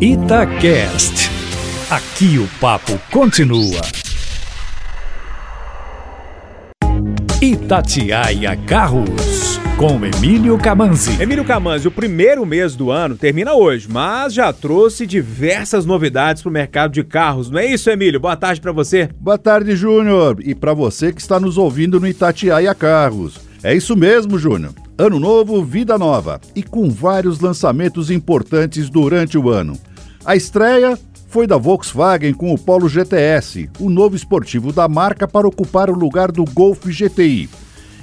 Itacast. Aqui o papo continua. Itatiaia Carros, com Emílio Camanzi. Emílio Camanzi, o primeiro mês do ano termina hoje, mas já trouxe diversas novidades para o mercado de carros. Não é isso, Emílio? Boa tarde para você. Boa tarde, Júnior. E para você que está nos ouvindo no Itatiaia Carros. É isso mesmo, Júnior. Ano novo, vida nova e com vários lançamentos importantes durante o ano. A estreia foi da Volkswagen com o Polo GTS, o novo esportivo da marca para ocupar o lugar do Golf GTI.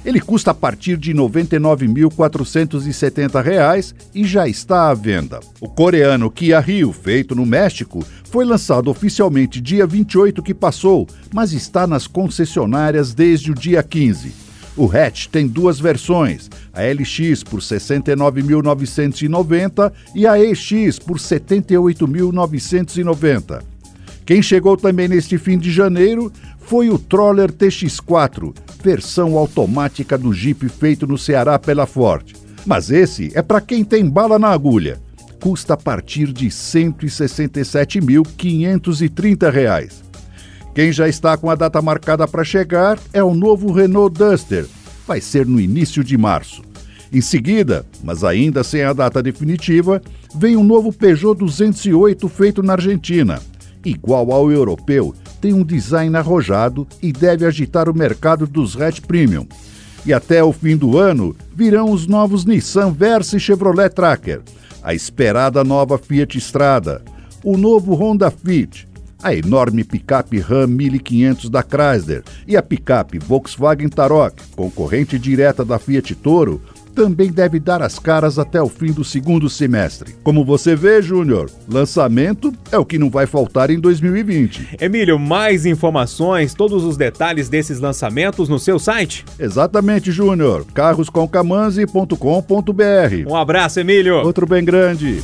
Ele custa a partir de R$ 99.470 e já está à venda. O coreano Kia Rio, feito no México, foi lançado oficialmente dia 28 que passou, mas está nas concessionárias desde o dia 15. O hatch tem duas versões, a LX por 69.990 e a EX por 78.990. Quem chegou também neste fim de janeiro foi o Troller TX4, versão automática do Jeep feito no Ceará pela Ford. Mas esse é para quem tem bala na agulha. Custa a partir de R$ 167.530. Quem já está com a data marcada para chegar é o novo Renault Duster. Vai ser no início de março. Em seguida, mas ainda sem a data definitiva, vem um novo Peugeot 208 feito na Argentina. Igual ao europeu, tem um design arrojado e deve agitar o mercado dos hatch premium. E até o fim do ano virão os novos Nissan Versa e Chevrolet Tracker, a esperada nova Fiat Strada, o novo Honda Fit, a enorme picape Ram 1500 da Chrysler e a picape Volkswagen Tarok, concorrente direta da Fiat Toro, também deve dar as caras até o fim do segundo semestre. Como você vê, Júnior, lançamento é o que não vai faltar em 2020. Emílio, mais informações, todos os detalhes desses lançamentos no seu site? Exatamente, Júnior. carroscomcamanzi.com.br. Um abraço, Emílio. Outro bem grande.